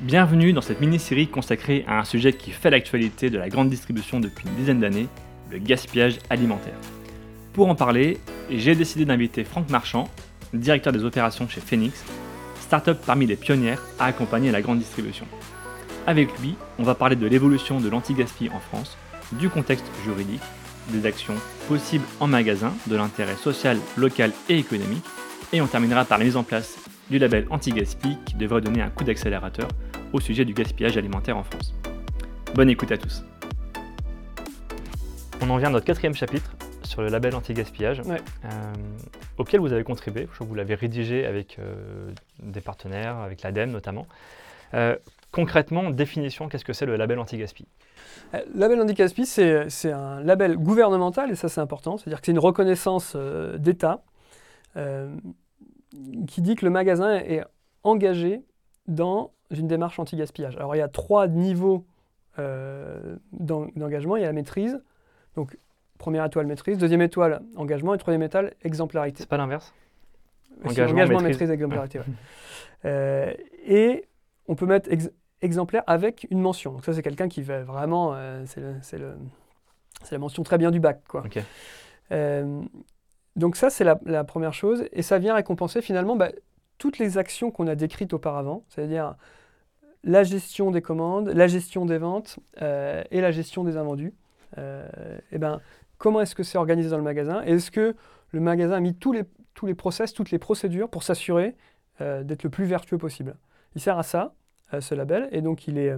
Bienvenue dans cette mini-série consacrée à un sujet qui fait l'actualité de la grande distribution depuis une dizaine d'années, le gaspillage alimentaire. Pour en parler, j'ai décidé d'inviter Franck Marchand, directeur des opérations chez Phoenix, start-up parmi les pionnières à accompagner la grande distribution. Avec lui, on va parler de l'évolution de l'anti-gaspi en France, du contexte juridique, des actions possibles en magasin, de l'intérêt social, local et économique, et on terminera par la mise en place du label anti-gaspi qui devrait donner un coup d'accélérateur au sujet du gaspillage alimentaire en France. Bonne écoute à tous. On en vient à notre quatrième chapitre sur le label anti-gaspillage, euh, auquel vous avez contribué. Je crois que vous l'avez rédigé avec euh, des partenaires, avec l'ADEME notamment. Euh, concrètement, définition, qu'est-ce que c'est le label anti-gaspi? Le label anti-gaspi, c'est un label gouvernemental, et ça c'est important, c'est-à-dire que c'est une reconnaissance d'État qui dit que le magasin est engagé dans une démarche anti-gaspillage. Alors il y a trois niveaux euh, d'engagement. Il y a la maîtrise, donc première étoile maîtrise, deuxième étoile engagement et troisième étoile exemplarité. C'est pas l'inverse Engagement, maîtrise, exemplarité. Euh, et on peut mettre exemplaire avec une mention. Donc ça c'est quelqu'un qui va vraiment, euh, c'est la mention très bien du bac. Quoi. donc ça c'est la, première chose et ça vient récompenser finalement bah, toutes les actions qu'on a décrites auparavant, c'est-à-dire la gestion des commandes, la gestion des ventes euh, et la gestion des invendus. Euh, et ben, comment est-ce que c'est organisé dans le magasin? Est-ce que le magasin a mis tous les, tous les process, toutes les procédures pour s'assurer euh, d'être le plus vertueux possible? Il sert à ça, ce label, et donc il est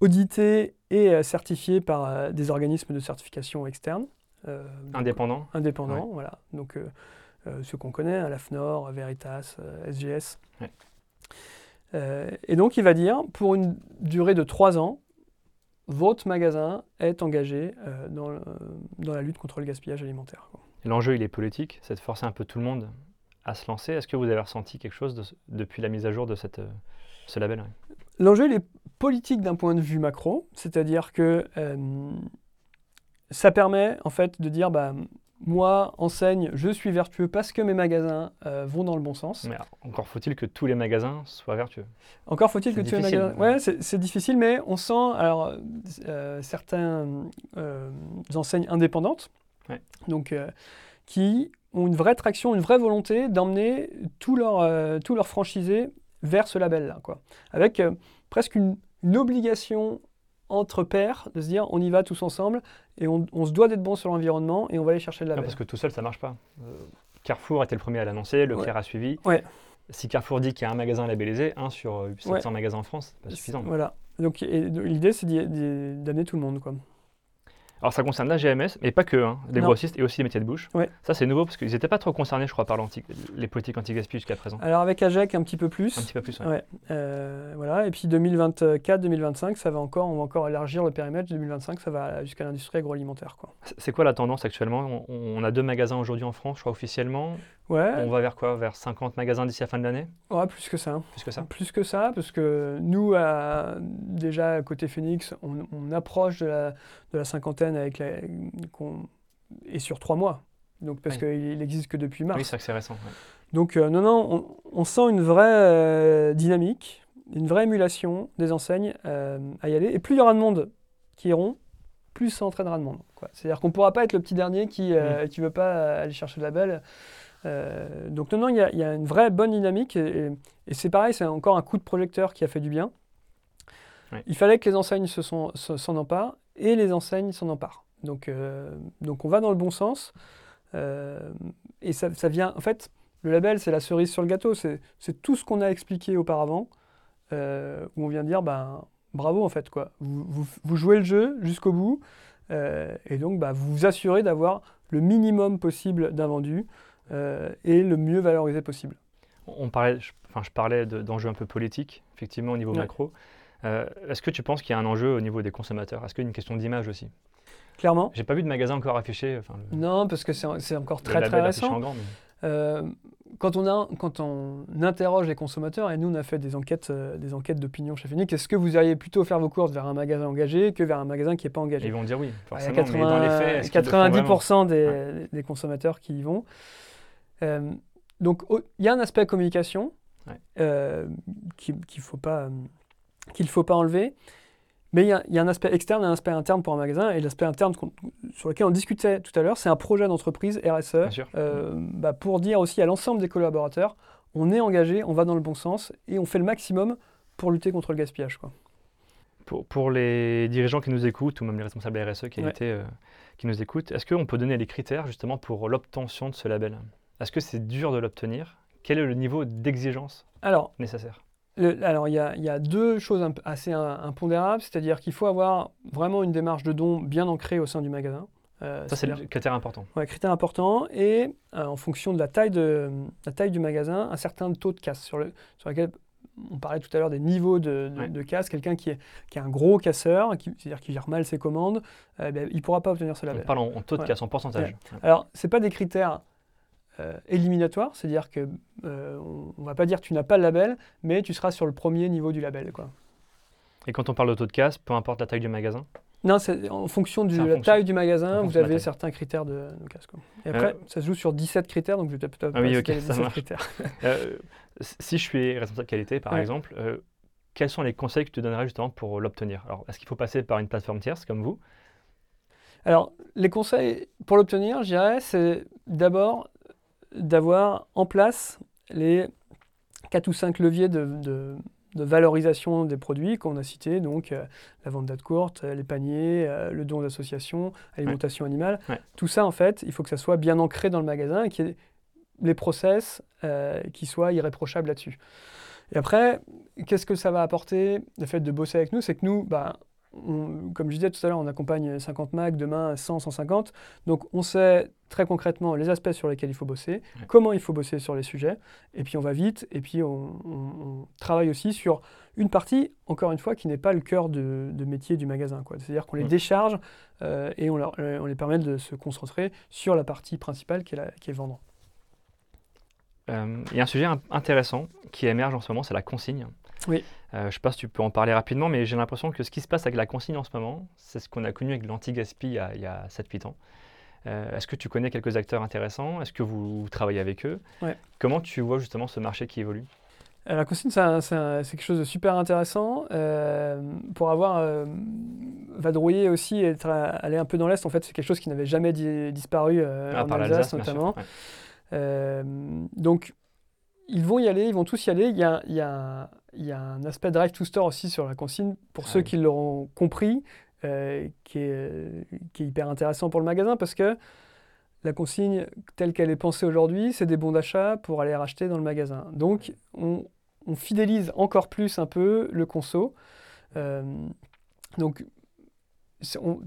audité et certifié par des organismes de certification externes. indépendants Indépendants, voilà. Donc, ceux qu'on connaît, hein, la FNOR, Veritas, SGS. Euh, et donc, il va dire, pour une durée de trois ans, votre magasin est engagé euh, dans, dans, la lutte contre le gaspillage alimentaire. L'enjeu, il est politique, c'est de forcer un peu tout le monde à se lancer. Est-ce que vous avez ressenti quelque chose depuis la mise à jour de cette, ce label? L'enjeu, il est politique d'un point de vue macro, c'est-à-dire que euh, ça permet en fait de dire, bah, moi, enseigne, je suis vertueux parce que mes magasins euh, vont dans le bon sens. Mais encore faut-il que tous les magasins soient vertueux. Encore faut-il que tous les magasins. Ouais, c'est difficile, mais on sent alors euh, certains euh, enseignes indépendantes, donc qui ont une vraie traction, une vraie volonté d'emmener tous leurs leurs franchisés vers ce label-là, quoi, avec presque une, une obligation entre pairs, de se dire on y va tous ensemble et on, se doit d'être bon sur l'environnement et on va aller chercher le label. parce que tout seul ça marche pas. Euh, Carrefour était le premier à l'annoncer, Leclerc a suivi. Ouais. Si Carrefour dit qu'il y a un magasin labellisé, un sur 700 magasins en France, c'est pas suffisant. Voilà. Donc l'idée c'est d'amener tout le monde quoi. Alors ça concerne la GMS, mais pas que, hein, les grossistes et aussi les métiers de bouche. Ouais. Ça c'est nouveau parce qu'ils n'étaient pas trop concernés, je crois, par les politiques anti-gaspi jusqu'à présent. Alors avec AGEC un petit peu plus. Un petit peu plus, ouais. Euh, voilà. Et puis 2024-2025, ça va encore, on va encore élargir le périmètre. 2025, ça va jusqu'à l'industrie agroalimentaire. C'est quoi la tendance actuellement? On, a deux magasins aujourd'hui en France, je crois officiellement. Ouais. On va vers quoi? Vers 50 magasins d'ici la fin de l'année? Ouais, plus que ça. Plus que ça Plus que ça, parce que nous, à, déjà côté Phoenix, on, approche de la, de la, cinquantaine avec la, et sur trois mois. Donc, parce qu'il n'existe que depuis mars. Oui, c'est c'est récent. Donc, euh, non, non, on, sent une vraie euh, dynamique, une vraie émulation des enseignes euh, à y aller. Et plus il y aura de monde qui iront, plus ça entraînera de monde. C'est-à-dire qu'on ne pourra pas être le petit dernier qui ne veut pas aller chercher le label. Euh, donc non, non, il y, a une vraie bonne dynamique et, c'est pareil, c'est encore un coup de projecteur qui a fait du bien. Il fallait que les enseignes s'en se emparent et les enseignes s'en emparent. Donc, euh, donc on va dans le bon sens euh, et ça, vient, en fait, le label c'est la cerise sur le gâteau, c'est tout ce qu'on a expliqué auparavant où on vient dire ben, bravo en fait quoi, vous, vous, jouez le jeu jusqu'au bout et donc bah, vous vous assurez d'avoir le minimum possible d'invendus. Euh, et le mieux valorisé possible. On parlait, je, enfin, je parlais d'enjeux un peu politiques, effectivement, au niveau macro. Euh, est-ce que tu penses qu'il y a un enjeu au niveau des consommateurs? Est-ce qu'il y a une question d'image aussi? Clairement. J'ai pas vu de magasin encore affiché. non, parce que c'est encore très très récent. Euh, quand, on a, quand on interroge les consommateurs, et nous on a fait des enquêtes, des enquêtes d'opinion chez Phoenix, est-ce que vous iriez plutôt faire vos courses vers un magasin engagé que vers un magasin qui n'est pas engagé? Ils vont dire oui, forcément, 80, mais dans les faits, 90% des, des, consommateurs qui y vont. Euh, donc il y a un aspect communication, euh, qu'il ne faut, pas, qu'il faut pas enlever. Mais il y, a, y, a un aspect externe et un aspect interne pour un magasin. Et l'aspect interne sur lequel on discutait tout à l'heure, c'est un projet d'entreprise RSE euh, bah, pour dire aussi à l'ensemble des collaborateurs, on est engagé, on va dans le bon sens et on fait le maximum pour lutter contre le gaspillage. Quoi. Pour, pour les dirigeants qui nous écoutent, ou même les responsables RSE qui, euh, qui nous écoutent, est-ce qu'on peut donner les critères justement pour l'obtention de ce label? Est-ce que c'est dur de l'obtenir? Quel est le niveau d'exigence nécessaire? alors, il y, a, deux choses assez impondérables, c'est-à-dire qu'il faut avoir vraiment une démarche de don bien ancrée au sein du magasin. Euh, ça, c'est le critère important. Oui, critère important. Et euh, en fonction de la, taille de la taille du magasin, un certain taux de casse sur, le, sur lequel on parlait tout à l'heure des niveaux de, de, casse. Quelqu'un qui est, qui est un gros casseur, c'est-à-dire qui gère mal ses commandes, euh, ben, il ne pourra pas obtenir ce label. Pardon, en taux de casse, en pourcentage. Alors, ce pas des critères euh, éliminatoire, c'est-à-dire que euh, on, va pas dire tu n'as pas le label, mais tu seras sur le premier niveau du label. Quoi. Et quand on parle d'auto de casse, peu importe la taille du magasin Non, c'est en fonction de la taille du magasin, vous avez certains critères de, casse. Quoi. Et après, euh, ça se joue sur 17 critères, donc je vais peut-être ah oui, ok, ça marche. critères. si je suis responsable qualité, par exemple, quels sont les conseils que tu donnerais justement pour l'obtenir? Alors, est-ce qu'il faut passer par une plateforme tierce comme vous? Alors, les conseils pour l'obtenir, je dirais, c'est d'abord d'avoir en place les 4 ou 5 leviers de, valorisation des produits qu'on a cités, donc euh, la vente date courte, les paniers, euh, le don d'association, alimentation animale. Tout ça, en fait, il faut que ça soit bien ancré dans le magasin et qu'il y ait les process euh, qui soient irréprochables là-dessus. Et après, qu'est-ce que ça va apporter, le fait de bosser avec nous? C'est que nous, bah, comme je disais tout à l'heure, on accompagne 50 Mac, demain 100, 150. Donc on sait très concrètement les aspects sur lesquels il faut bosser, comment il faut bosser sur les sujets, et puis on va vite, et puis on, travaille aussi sur une partie, encore une fois, qui n'est pas le cœur de, métier du magasin. C'est-à-dire qu'on les décharge euh, et on, leur, euh, on, les permet de se concentrer sur la partie principale qui est, qui est vendre. Euh, il y a un sujet intéressant qui émerge en ce moment, c'est la consigne. Oui. Euh, je ne sais pas si tu peux en parler rapidement, mais j'ai l'impression que ce qui se passe avec la consigne en ce moment, c'est ce qu'on a connu avec l'anti-gaspi il y a, 7-8 ans. Euh, est-ce que tu connais quelques acteurs intéressants? Est-ce que vous, travaillez avec eux? Comment tu vois justement ce marché qui évolue? Euh, la consigne, c'est quelque chose de super intéressant. pour avoir vadrouillé aussi et être allé un peu dans l'Est, en fait, c'est quelque chose qui n'avait jamais disparu ah, en Alsace notamment. donc, ils vont y aller, ils vont tous y aller. Il y a, il y a il y a un aspect drive to store aussi sur la consigne, pour ah ceux qui l'auront compris, euh, qui, est, qui, est, hyper intéressant pour le magasin parce que la consigne telle qu'elle est pensée aujourd'hui, c'est des bons d'achat pour aller racheter dans le magasin. Donc on, fidélise encore plus un peu le conso. Euh, donc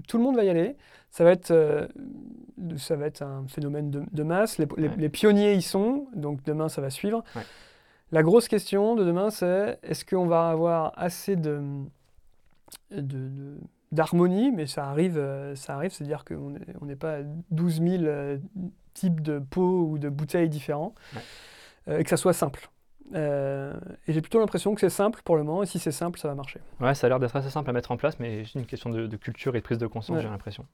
tout le monde va y aller. Ça va être, euh, ça va être un phénomène de, masse. Les, pionniers y sont, donc demain ça va suivre. La grosse question de demain, c'est est-ce qu'on va avoir assez de, d'harmonie, mais ça arrive, euh, ça arrive, c'est-à-dire qu'on n'est pas 12 000 euh, types de pots ou de bouteilles différents, euh, et que ça soit simple. et j'ai plutôt l'impression que c'est simple pour le moment, et si c'est simple, ça va marcher. Ouais, ça a l'air d'être assez simple à mettre en place, mais c'est une question de, culture et de prise de conscience, j'ai l'impression.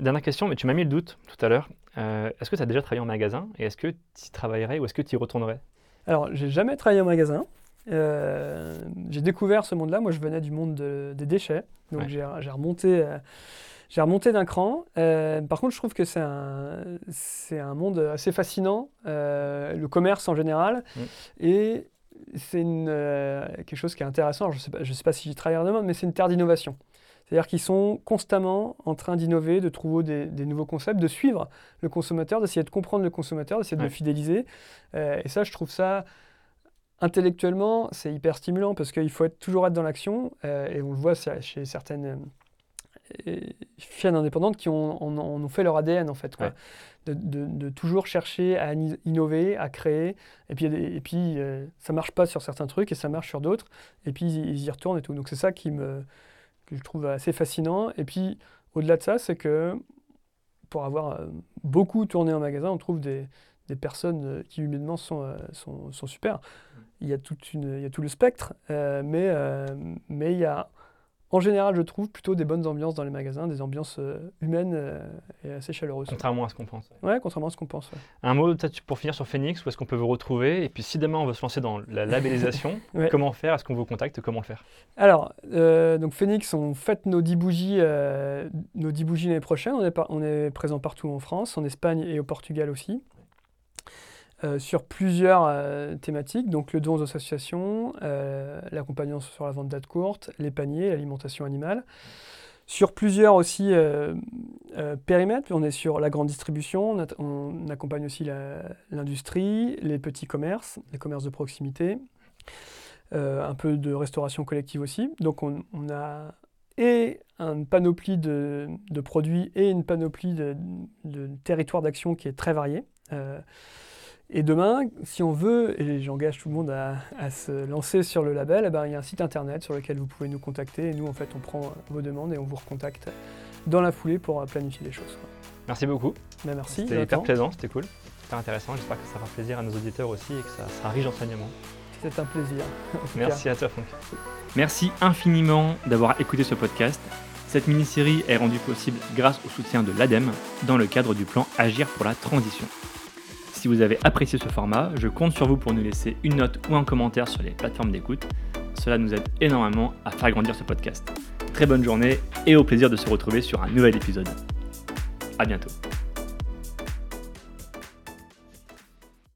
dernière question, mais tu m'as mis le doute tout à l'heure. est-ce que tu as déjà travaillé en magasin, et est-ce que tu y travaillerais ou est-ce que tu y retournerais? Alors, j'ai jamais travaillé en magasin. Euh, j'ai découvert ce monde-là. Moi, je venais du monde des déchets. Donc, j'ai remonté, euh, j'ai remonté d'un cran. Euh, par contre, je trouve que c'est un, c'est un monde assez fascinant, le commerce en général. Mm. Et c'est quelque chose qui est intéressant. je ne sais, sais pas si j'y travaillerai demain, mais c'est une terre d'innovation. C'est-à-dire qu'ils sont constamment en train d'innover, de trouver des, nouveaux concepts, de suivre le consommateur, d'essayer de comprendre le consommateur, d'essayer de le fidéliser. Euh, et ça, je trouve ça intellectuellement, c'est hyper stimulant parce qu'il faut être, toujours être dans l'action. Euh, et on le voit chez certaines euh, chaînes indépendantes qui ont, ont fait leur ADN en fait. De, toujours chercher à innover, à créer. Et puis, et puis ça marche pas sur certains trucs et ça marche sur d'autres. Et puis ils y retournent et tout. Donc c'est ça qui me que je trouve assez fascinant. Et puis, au-delà de ça, c'est que pour avoir euh, beaucoup tourné en magasin, on trouve des, des personnes euh, qui humainement sont, euh, sont, sont, super. Il y, a toute une, il y a tout le spectre, mais, mais il y a en général, je trouve plutôt des bonnes ambiances dans les magasins, des ambiances euh, humaines euh, et assez chaleureuses. Contrairement à ce qu'on pense. Ouais, contrairement à ce qu'on pense. ouais. Un mot peut-être pour finir sur Phoenix, où est-ce qu'on peut vous retrouver? Et puis si demain on veut se lancer dans la labellisation, Ouais. comment faire? Est-ce qu'on vous contacte? Comment le faire? Alors, euh, donc Phoenix, on fête nos 10 bougies, nos 10 bougies l'année prochaine. On est, par- on est présent partout en France, en Espagne et au Portugal aussi. Euh, sur plusieurs euh, thématiques, donc le don aux associations, euh, l'accompagnement sur la vente date courte, les paniers, l'alimentation animale. Sur plusieurs aussi périmètres, on est sur la grande distribution, on, accompagne aussi l'industrie, les petits commerces, les commerces de proximité, un peu de restauration collective aussi. Donc on, a et une panoplie de, produits et une panoplie de, territoires d'action qui est très variée. Et demain, si on veut, et j'engage tout le monde à, à se lancer sur le label, eh ben, il y a un site internet sur lequel vous pouvez nous contacter. Et nous, en fait, on prend vos demandes et on vous recontacte dans la foulée pour planifier les choses. quoi. Merci beaucoup. Ben, merci. C'était hyper plaisant, c'était cool. Super intéressant. J'espère que ça fera plaisir à nos auditeurs aussi et que ça sera riche d'enseignements. C'est un plaisir. Merci à toi, Franck. Merci infiniment d'avoir écouté ce podcast. Cette mini-série est rendue possible grâce au soutien de l'ADEME dans le cadre du plan Agir pour la transition. Si vous avez apprécié ce format, je compte sur vous pour nous laisser une note ou un commentaire sur les plateformes d'écoute. Cela nous aide énormément à faire grandir ce podcast. Très bonne journée et au plaisir de se retrouver sur un nouvel épisode. À bientôt.